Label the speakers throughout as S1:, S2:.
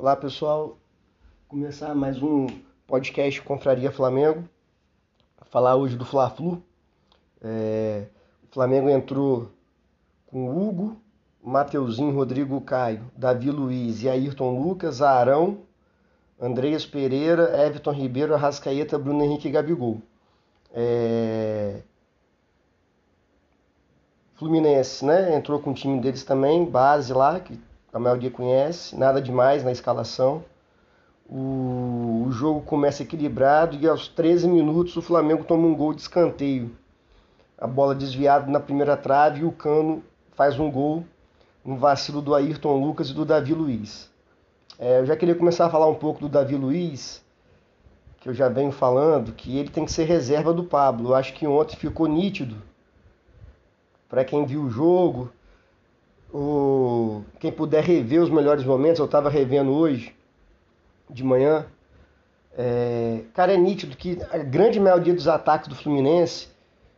S1: Olá pessoal, começar mais um podcast Confraria Flamengo. Falar hoje do Fla-Flu. É, o Flamengo entrou com Hugo, Mateuzinho, Rodrigo Caio, Davi Luiz e Ayrton Lucas, Arão, Andreas Pereira, Everton Ribeiro, Arrascaeta, Bruno Henrique e Gabigol. É... Fluminense, né? Entrou com o time deles também, base lá, que a maioria conhece, nada demais na escalação. O, o jogo começa equilibrado e aos 13 minutos o Flamengo toma um gol de escanteio. A bola desviada na primeira trave e o Cano faz um gol, um vacilo do Ayrton Lucas e do Davi Luiz. É, eu já queria começar a falar um pouco do Davi Luiz, que eu já venho falando, que ele tem que ser reserva do Pablo. Eu acho que ontem ficou nítido para quem viu o jogo, ou quem puder rever os melhores momentos, eu estava revendo hoje, de manhã. É, cara, é nítido que a grande maioria dos ataques do Fluminense,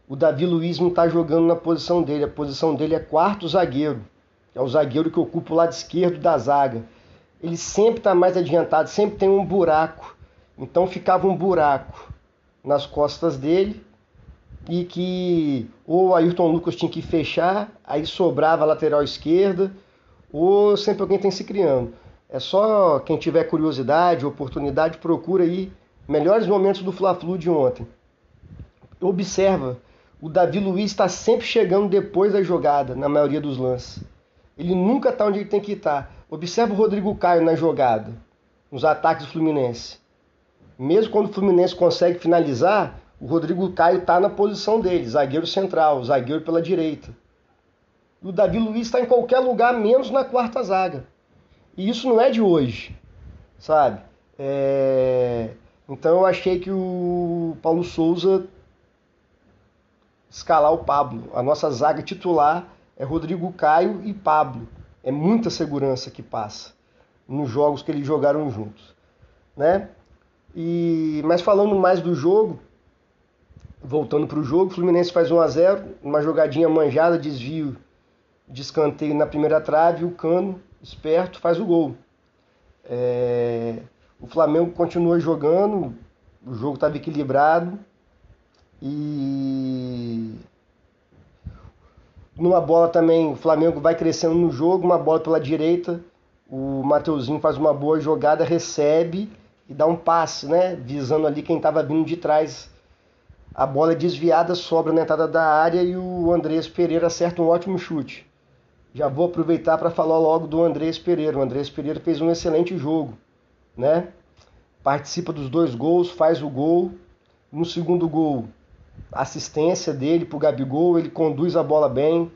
S1: o Davi Luiz não está jogando na posição dele. A posição dele é quarto zagueiro. É o zagueiro que ocupa o lado esquerdo da zaga. Ele sempre está mais adiantado, sempre tem um buraco. Então ficava um buraco nas costas dele e que ou Ayrton Lucas tinha que fechar, aí sobrava a lateral esquerda, ou sempre alguém tem se criando. É só quem tiver curiosidade, oportunidade, procura aí melhores momentos do Fla-Flu de ontem. Observa, o Davi Luiz está sempre chegando depois da jogada, na maioria dos lances. Ele nunca está onde ele tem que estar. Tá. Observa o Rodrigo Caio na jogada, nos ataques do Fluminense. Mesmo quando o Fluminense consegue finalizar, o Rodrigo Caio está na posição dele, zagueiro central, zagueiro pela direita. O Davi Luiz está em qualquer lugar, menos na quarta zaga. E isso não é de hoje, sabe? É... Então eu achei que o Paulo Souza escalar o Pablo. A nossa zaga titular é Rodrigo Caio e Pablo. É muita segurança que passa nos jogos que eles jogaram juntos, né? E mas falando mais do jogo, voltando para o jogo, o Fluminense faz 1 a 0 uma jogadinha manjada, desvio de escanteio na primeira trave, o Cano, esperto, faz o gol. É... O Flamengo continua jogando, o jogo estava equilibrado e numa bola também o Flamengo vai crescendo no jogo, uma bola pela direita, o Mateuzinho faz uma boa jogada, recebe e dá um passe, né? Visando ali quem estava vindo de trás a bola é desviada, sobra na entrada da área e o Andrés Pereira acerta um ótimo chute. Já vou aproveitar para falar logo do Andrés Pereira. O Andrés Pereira fez um excelente jogo, né? Participa dos dois gols, faz o gol. No segundo gol, assistência dele para o Gabigol, ele conduz a bola bem.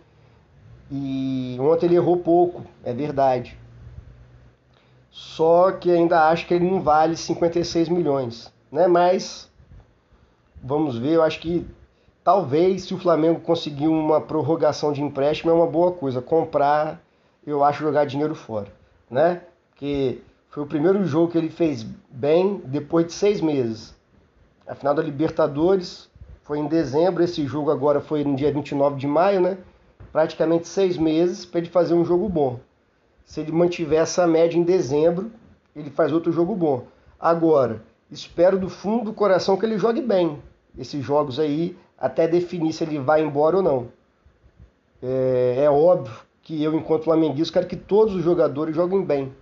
S1: E ontem ele errou pouco, é verdade. Só que ainda acho que ele não vale 56 milhões, né? Mas Vamos ver, eu acho que talvez se o Flamengo conseguir uma prorrogação de empréstimo é uma boa coisa. Comprar, eu acho jogar dinheiro fora, né? Porque foi o primeiro jogo que ele fez bem depois de seis meses. A final da Libertadores foi em dezembro, esse jogo agora foi no dia 29 de maio, né? Praticamente seis meses para ele fazer um jogo bom. Se ele mantiver essa média em dezembro, ele faz outro jogo bom. Agora, espero do fundo do coração que ele jogue bem, esses jogos aí até definir se ele vai embora ou não. É, é óbvio que eu, enquanto flamenguista, quero que todos os jogadores joguem bem,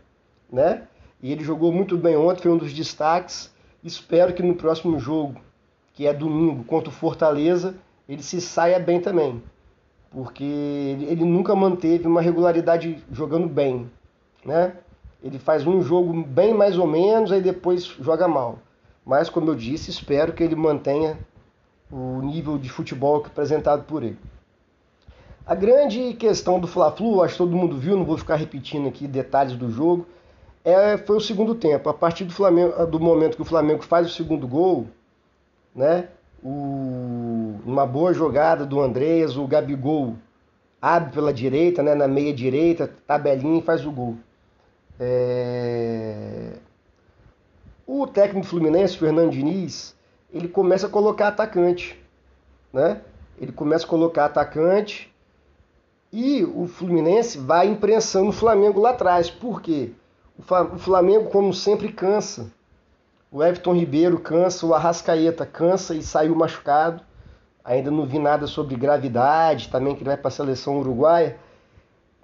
S1: né? E ele jogou muito bem ontem, foi um dos destaques. Espero que no próximo jogo, que é domingo, contra o Fortaleza, ele se saia bem também. Porque ele nunca manteve uma regularidade jogando bem, né? Ele faz um jogo bem mais ou menos, aí depois joga mal. Mas, como eu disse, espero que ele mantenha o nível de futebol apresentado por ele. A grande questão do Fla-Flu, acho que todo mundo viu, não vou ficar repetindo aqui detalhes do jogo, é, foi o segundo tempo. A partir do, Flamengo, do momento que o Flamengo faz o segundo gol, né, o, uma boa jogada do Andreas, o Gabigol abre pela direita, né, na meia direita, tabelinha e faz o gol. É... O técnico fluminense, Fernando Diniz, ele começa a colocar atacante, né? Ele começa a colocar atacante e o Fluminense vai imprensando o Flamengo lá atrás. Por quê? O Flamengo, como sempre, cansa. O Everton Ribeiro cansa, o Arrascaeta cansa e saiu machucado. Ainda não vi nada sobre gravidade, também que ele vai para a seleção uruguaia.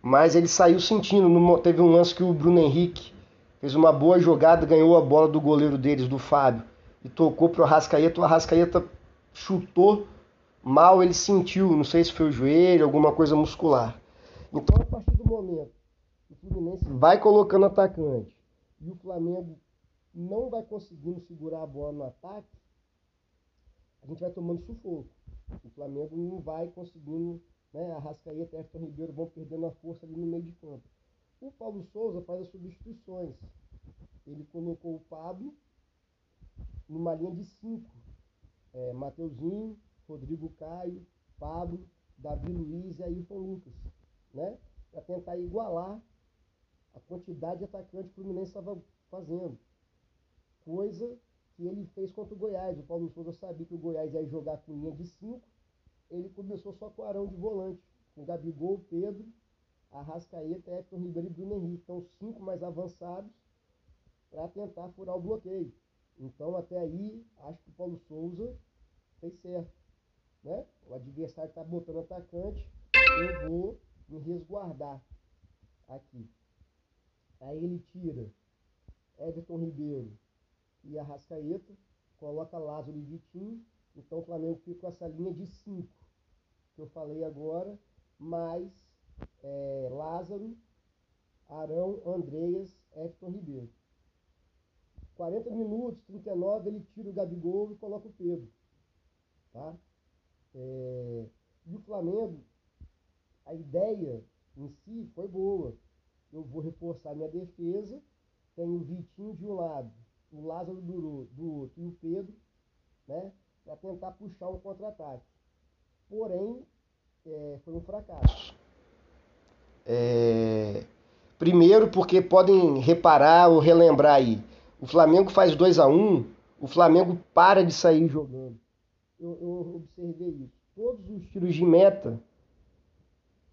S1: Mas ele saiu sentindo. Teve um lance que o Bruno Henrique fez uma boa jogada, ganhou a bola do goleiro deles, do Fábio, e tocou para o Arrascaeta. O Arrascaeta chutou mal, ele sentiu, não sei se foi o joelho, alguma coisa muscular. Então, a partir do momento que o Fluminense vai colocando atacante e o Flamengo não vai conseguindo segurar a bola no ataque, a gente vai tomando sufoco. O Flamengo não vai conseguindo, né? A Rascaeta e Everton Ribeiro vão perdendo a força ali no meio de campo. O Paulo Souza faz as substituições. Ele colocou o Pablo numa linha de cinco. É, Mateuzinho, Rodrigo Caio, Pablo, Davi Luiz e Ailton Lucas. Né? Para tentar igualar a quantidade de atacantes que o Fluminense estava fazendo. Coisa que ele fez contra o Goiás. O Paulo Souza sabia que o Goiás ia jogar com linha de 5, ele começou só com o Arão de volante, com Gabigol, Pedro, Arrascaeta, Everton Ribeiro e Bruno Henrique. Então, cinco mais avançados para tentar furar o bloqueio. Então, até aí, acho que o Paulo Souza fez certo. Né? O adversário está botando atacante, eu vou me resguardar aqui. Aí ele tira Everton Ribeiro, e Arrascaeta, coloca Lázaro e Vitinho, então o Flamengo fica com essa linha de 5 que eu falei agora, mais é, Lázaro, Arão, Andreas, Everton Ribeiro. 40 minutos, 39, ele tira o Gabigol e coloca o Pedro. Tá? É, e o Flamengo, a ideia em si foi boa. Eu vou reforçar minha defesa, tenho o Vitinho de um lado, o Lázaro do, do outro e o Pedro, né, para tentar puxar um contra-ataque. Porém, é, foi um fracasso. É... Primeiro, porque podem reparar ou relembrar aí, o Flamengo faz 2 a 1 um, o Flamengo para de sair jogando. Eu, eu observei isso. Todos os tiros de meta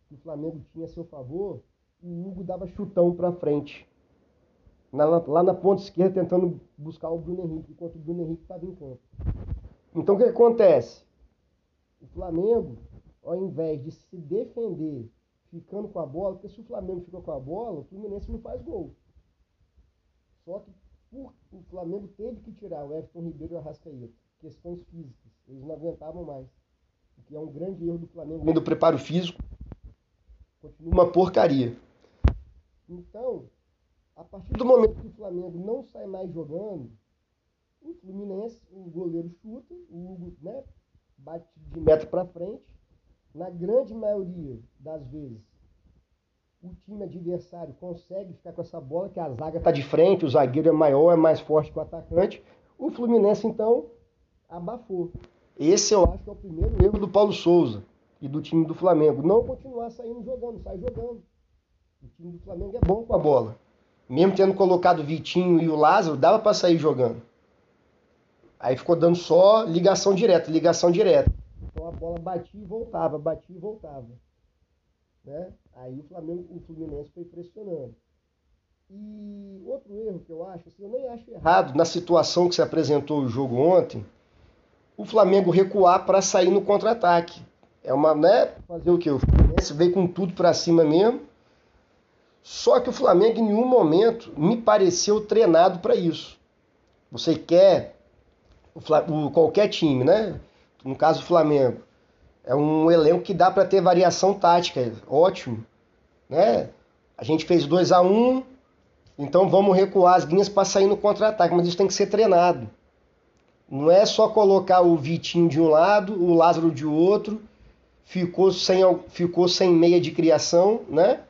S1: que o Flamengo tinha a seu favor, o Hugo dava chutão para frente na, lá na ponta esquerda tentando buscar o Bruno Henrique, enquanto o Bruno Henrique estava em campo. Então o que acontece? O Flamengo, ao invés de se defender ficando com a bola, porque se o Flamengo fica com a bola, o Fluminense não faz gol. Só que por, o Flamengo teve que tirar o Everton Ribeiro e o Arrascaeta. Questões físicas. Eles não aguentavam mais. O que é um grande erro do Flamengo. Do preparo físico. Continua uma porcaria. Então, a partir do momento que o Flamengo não sai mais jogando, o Fluminense, o goleiro chuta, o Hugo né, bate de meta para frente. Na grande maioria das vezes, o time adversário consegue ficar com essa bola, que a zaga está de frente, o zagueiro é maior, é mais forte que o atacante. O Fluminense, então, abafou. Esse eu acho que é o primeiro erro do Paulo Souza e do time do Flamengo. Não continuar saindo jogando, sai jogando. O time do Flamengo é bom com a bola. Mesmo tendo colocado o Vitinho e o Lázaro, dava para sair jogando. Aí ficou dando só ligação direta, ligação direta. Bola batia e voltava, batia e voltava. Né? Aí o Flamengo, o Fluminense foi pressionando. E outro erro que eu acho, assim, eu nem acho errado na situação que se apresentou o jogo ontem, o Flamengo recuar para sair no contra-ataque. É uma, né? Fazer o quê? O Fluminense veio com tudo para cima mesmo só que o Flamengo em nenhum momento me pareceu treinado para isso. Você quer o, qualquer time, né? No caso do Flamengo, é um elenco que dá para ter variação tática, ótimo, né? A gente fez 2 a 1 um, então vamos recuar as linhas para sair no contra-ataque, mas isso tem que ser treinado. Não é só colocar o Vitinho de um lado, o Lázaro de outro, ficou sem, ficou sem meia de criação, né?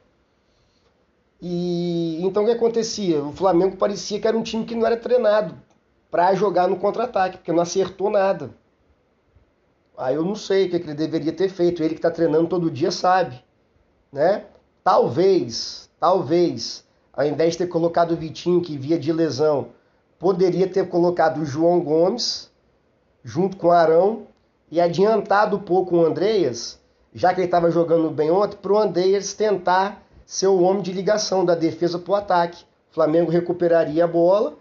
S1: E então o que acontecia? O Flamengo parecia que era um time que não era treinado para jogar no contra-ataque, porque não acertou nada. Aí eu não sei o que, ele deveria ter feito. Ele que está treinando todo dia sabe, né? Talvez, talvez, ao invés de ter colocado o Vitinho que via de lesão, poderia ter colocado o João Gomes junto com o Arão e adiantado um pouco o Andreas, já que ele estava jogando bem ontem, para o Andreas tentar ser o homem de ligação da defesa para o ataque. O Flamengo recuperaria a bola,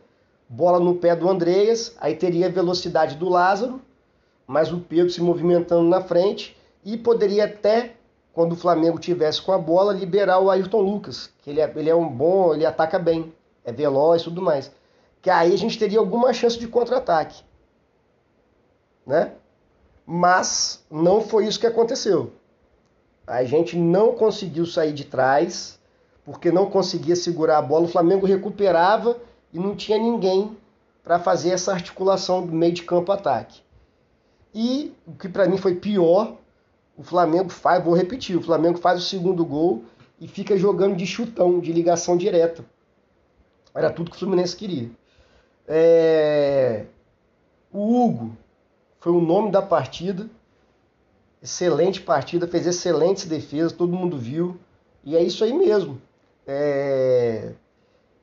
S1: bola no pé do Andreas, aí teria a velocidade do Lázaro, mas o Pedro se movimentando na frente e poderia até, quando o Flamengo tivesse com a bola, liberar o Ayrton Lucas, que ele é, ele é um bom, ele ataca bem, é veloz e tudo mais. Que aí a gente teria alguma chance de contra-ataque. Né? Mas não foi isso que aconteceu. A gente não conseguiu sair de trás, porque não conseguia segurar a bola. O Flamengo recuperava e não tinha ninguém para fazer essa articulação do meio de campo ataque. E o que para mim foi pior, o Flamengo faz, vou repetir, o Flamengo faz o segundo gol e fica jogando de chutão, de ligação direta. Era tudo que o Fluminense queria. É... O Hugo foi o nome da partida. Excelente partida, fez excelentes defesas, todo mundo viu. E é isso aí mesmo. É...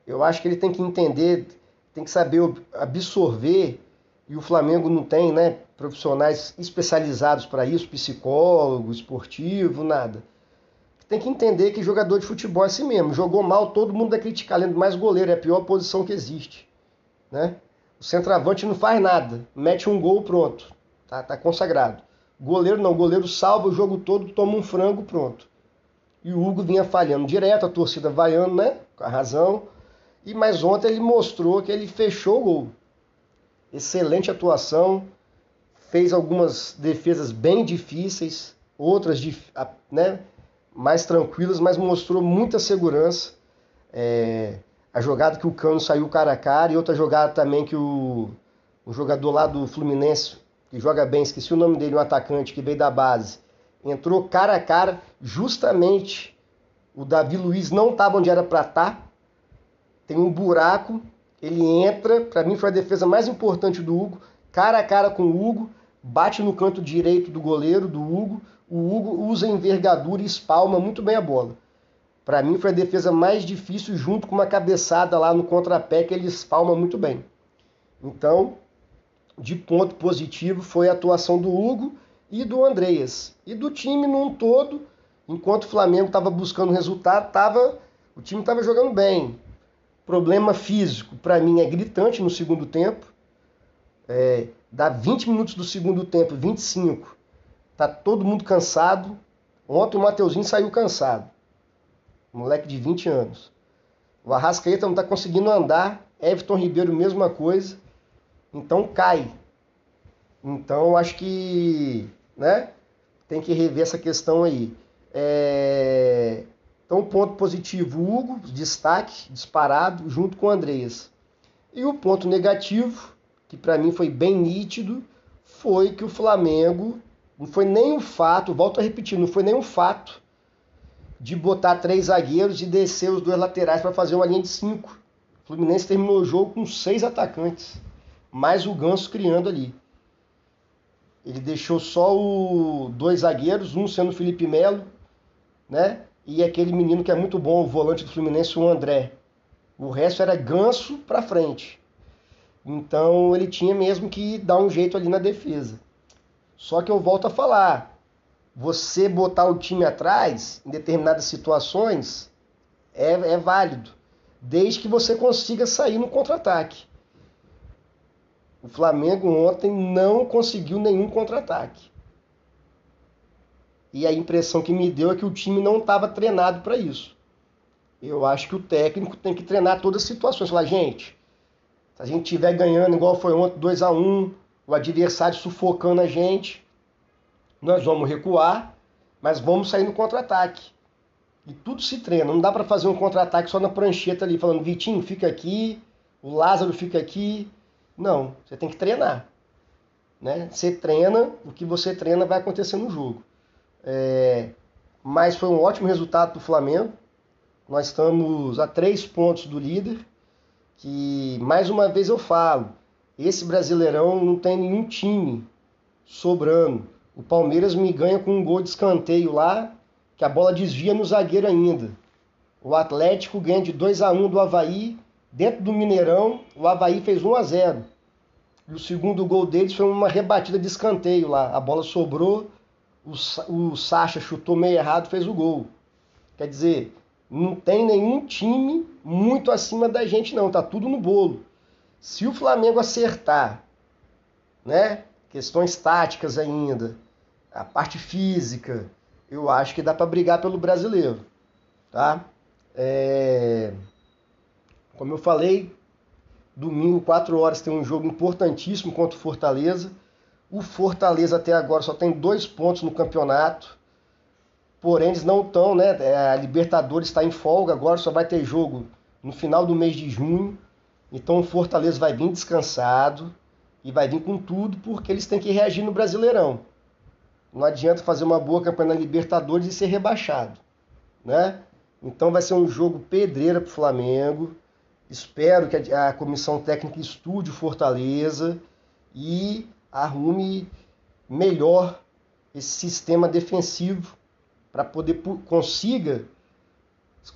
S1: Eu acho que ele tem que entender, tem que saber absorver, e o Flamengo não tem né, profissionais especializados para isso, psicólogo, esportivo, nada. Tem que entender que jogador de futebol é assim mesmo. Jogou mal, todo mundo vai criticar, além do mais goleiro, é a pior posição que existe. Né? O centroavante não faz nada, mete um gol, pronto. Tá, tá consagrado. Goleiro não, goleiro salva o jogo todo, toma um frango, pronto. E o Hugo vinha falhando direto, a torcida vaiando, né? Com a razão. E mais ontem ele mostrou que ele fechou o gol. Excelente atuação, fez algumas defesas bem difíceis, outras né, mais tranquilas, mas mostrou muita segurança. É, a jogada que o Cano saiu cara a cara e outra jogada também que o, o jogador lá do Fluminense, que joga bem, esqueci o nome dele, um atacante que veio da base, entrou cara a cara, justamente o Davi Luiz não estava onde era para estar, tá. tem um buraco, ele entra, para mim foi a defesa mais importante do Hugo, cara a cara com o Hugo, bate no canto direito do goleiro, do Hugo, o Hugo usa envergadura e espalma muito bem a bola. Para mim foi a defesa mais difícil, junto com uma cabeçada lá no contrapé que ele espalma muito bem. Então, de ponto positivo foi a atuação do Hugo e do Andreas. E do time num todo, enquanto o Flamengo estava buscando resultado, tava, o time estava jogando bem. Problema físico, para mim, é gritante no segundo tempo. É, dá 20 minutos do segundo tempo, 25. Tá todo mundo cansado. Ontem o Mateuzinho saiu cansado moleque de 20 anos. O Arrascaeta não está conseguindo andar, Everton Ribeiro, mesma coisa. Então cai. Então acho que né, tem que rever essa questão aí. É... Então, ponto positivo, Hugo, destaque, disparado, junto com o Andreas. E o ponto negativo, que para mim foi bem nítido, foi que o Flamengo não foi nem um fato, volto a repetir, não foi nem um fato de botar três zagueiros e descer os dois laterais para fazer uma linha de cinco. O Fluminense terminou o jogo com seis atacantes, mais o Ganso criando ali. Ele deixou só o dois zagueiros, um sendo o Felipe Melo, né? E aquele menino que é muito bom, o volante do Fluminense, o André. O resto era ganso para frente. Então ele tinha mesmo que dar um jeito ali na defesa. Só que eu volto a falar, você botar o time atrás em determinadas situações é, é válido, desde que você consiga sair no contra-ataque. O Flamengo ontem não conseguiu nenhum contra-ataque. E a impressão que me deu é que o time não estava treinado para isso. Eu acho que o técnico tem que treinar todas as situações. Falar, gente, se a gente estiver ganhando igual foi ontem, 2 a 1 um, o adversário sufocando a gente, nós vamos recuar, mas vamos sair no contra-ataque. E tudo se treina. Não dá para fazer um contra-ataque só na prancheta ali, falando, Vitinho, fica aqui, o Lázaro fica aqui. Não, você tem que treinar. Né? Você treina, o que você treina vai acontecer no jogo. É... Mas foi um ótimo resultado do Flamengo. Nós estamos a três pontos do líder. Que, mais uma vez eu falo, esse Brasileirão não tem nenhum time sobrando. O Palmeiras me ganha com um gol de escanteio lá, que a bola desvia no zagueiro ainda. O Atlético ganha de 2 a 1 do Havaí, dentro do Mineirão, o Havaí fez 1 a 0. E o segundo gol deles foi uma rebatida de escanteio lá. A bola sobrou, o, o Sacha chutou meio errado, fez o gol. Quer dizer, não tem nenhum time muito acima da gente não, tá tudo no bolo. Se o Flamengo acertar, né, questões táticas ainda, a parte física, eu acho que dá para brigar pelo brasileiro, tá? É... Como eu falei, domingo, 4 horas, tem um jogo importantíssimo contra o Fortaleza. O Fortaleza até agora só tem dois pontos no campeonato. Porém, eles não estão, né? É, a Libertadores está em folga agora, só vai ter jogo no final do mês de junho. Então o Fortaleza vai vir descansado e vai vir com tudo porque eles têm que reagir no Brasileirão. Não adianta fazer uma boa campanha na Libertadores e ser rebaixado, né? Então vai ser um jogo pedreira para o Flamengo. Espero que a comissão técnica estude o Fortaleza e arrume melhor esse sistema defensivo para poder consiga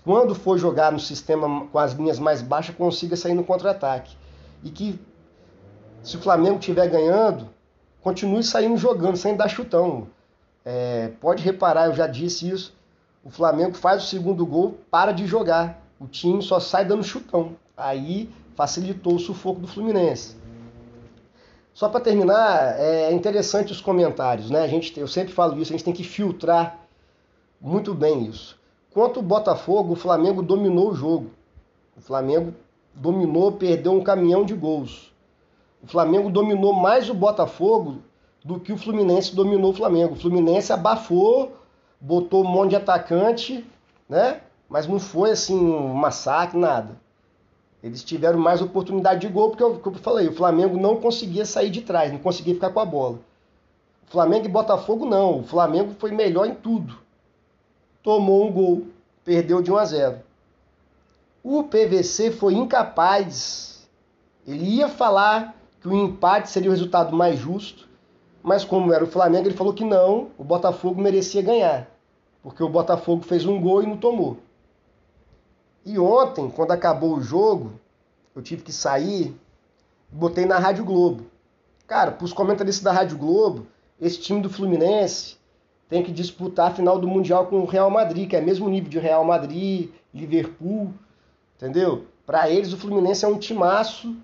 S1: quando for jogar no sistema com as linhas mais baixas consiga sair no contra-ataque e que se o Flamengo estiver ganhando continue saindo jogando sem dar chutão é, pode reparar eu já disse isso o Flamengo faz o segundo gol, para de jogar. O time só sai dando chutão. Aí facilitou o sufoco do Fluminense. Só para terminar, é interessante os comentários, né? A gente, eu sempre falo isso, a gente tem que filtrar muito bem isso. Quanto o Botafogo, o Flamengo dominou o jogo. O Flamengo dominou, perdeu um caminhão de gols. O Flamengo dominou mais o Botafogo do que o Fluminense dominou o Flamengo. O Fluminense abafou botou um monte de atacante, né? Mas não foi assim um massacre, nada. Eles tiveram mais oportunidade de gol, porque eu, como eu falei, o Flamengo não conseguia sair de trás, não conseguia ficar com a bola. Flamengo e Botafogo não, o Flamengo foi melhor em tudo. Tomou um gol, perdeu de 1 a 0. O PVC foi incapaz. Ele ia falar que o empate seria o resultado mais justo, mas como era o Flamengo, ele falou que não, o Botafogo merecia ganhar, porque o Botafogo fez um gol e não tomou. E ontem, quando acabou o jogo, eu tive que sair, botei na Rádio Globo. Cara, para os comentaristas da Rádio Globo, esse time do Fluminense tem que disputar a final do Mundial com o Real Madrid, que é mesmo nível de Real Madrid, Liverpool, entendeu? Para eles, o Fluminense é um timaço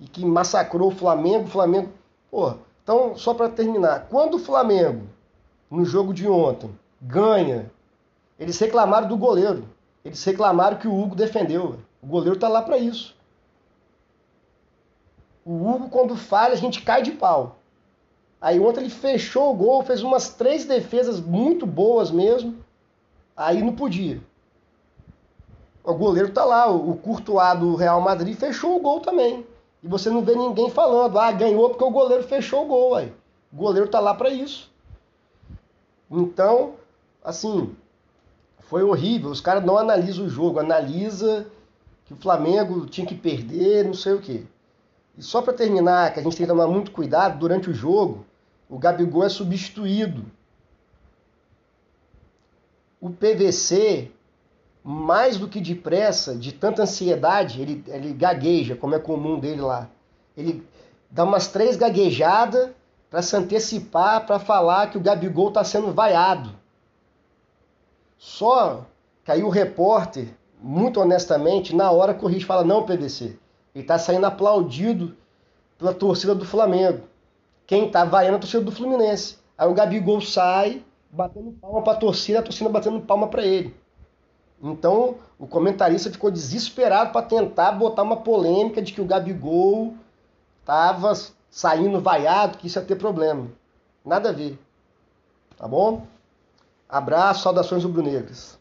S1: e que massacrou o Flamengo. O Flamengo, pô, então, só para terminar, quando o Flamengo, no jogo de ontem, ganha, eles reclamaram do goleiro. Eles reclamaram que o Hugo defendeu. O goleiro está lá para isso. O Hugo, quando falha, a gente cai de pau. Aí ontem ele fechou o gol, fez umas três defesas muito boas mesmo. Aí não podia. O goleiro tá lá, o Courtois do Real Madrid fechou o gol também. E você não vê ninguém falando, ah, ganhou porque o goleiro fechou o gol, aí. O goleiro tá lá para isso. Então, assim, foi horrível. Os caras não analisam o jogo, analisa que o Flamengo tinha que perder, não sei o quê. E só para terminar, que a gente tem que tomar muito cuidado durante o jogo, o Gabigol é substituído. O PVC mais do que depressa, de tanta ansiedade, ele, ele gagueja, como é comum dele lá. Ele dá umas três gaguejadas para se antecipar, para falar que o Gabigol está sendo vaiado. Só aí o repórter, muito honestamente, na hora corrige e fala: não, PVC, ele está saindo aplaudido pela torcida do Flamengo. Quem está vaiando é a torcida do Fluminense. Aí o Gabigol sai, batendo palma para a torcida, a torcida batendo palma para ele. Então o comentarista ficou desesperado para tentar botar uma polêmica de que o Gabigol estava saindo vaiado, que isso ia ter problema. Nada a ver. Tá bom? Abraço, saudações rubro-negras.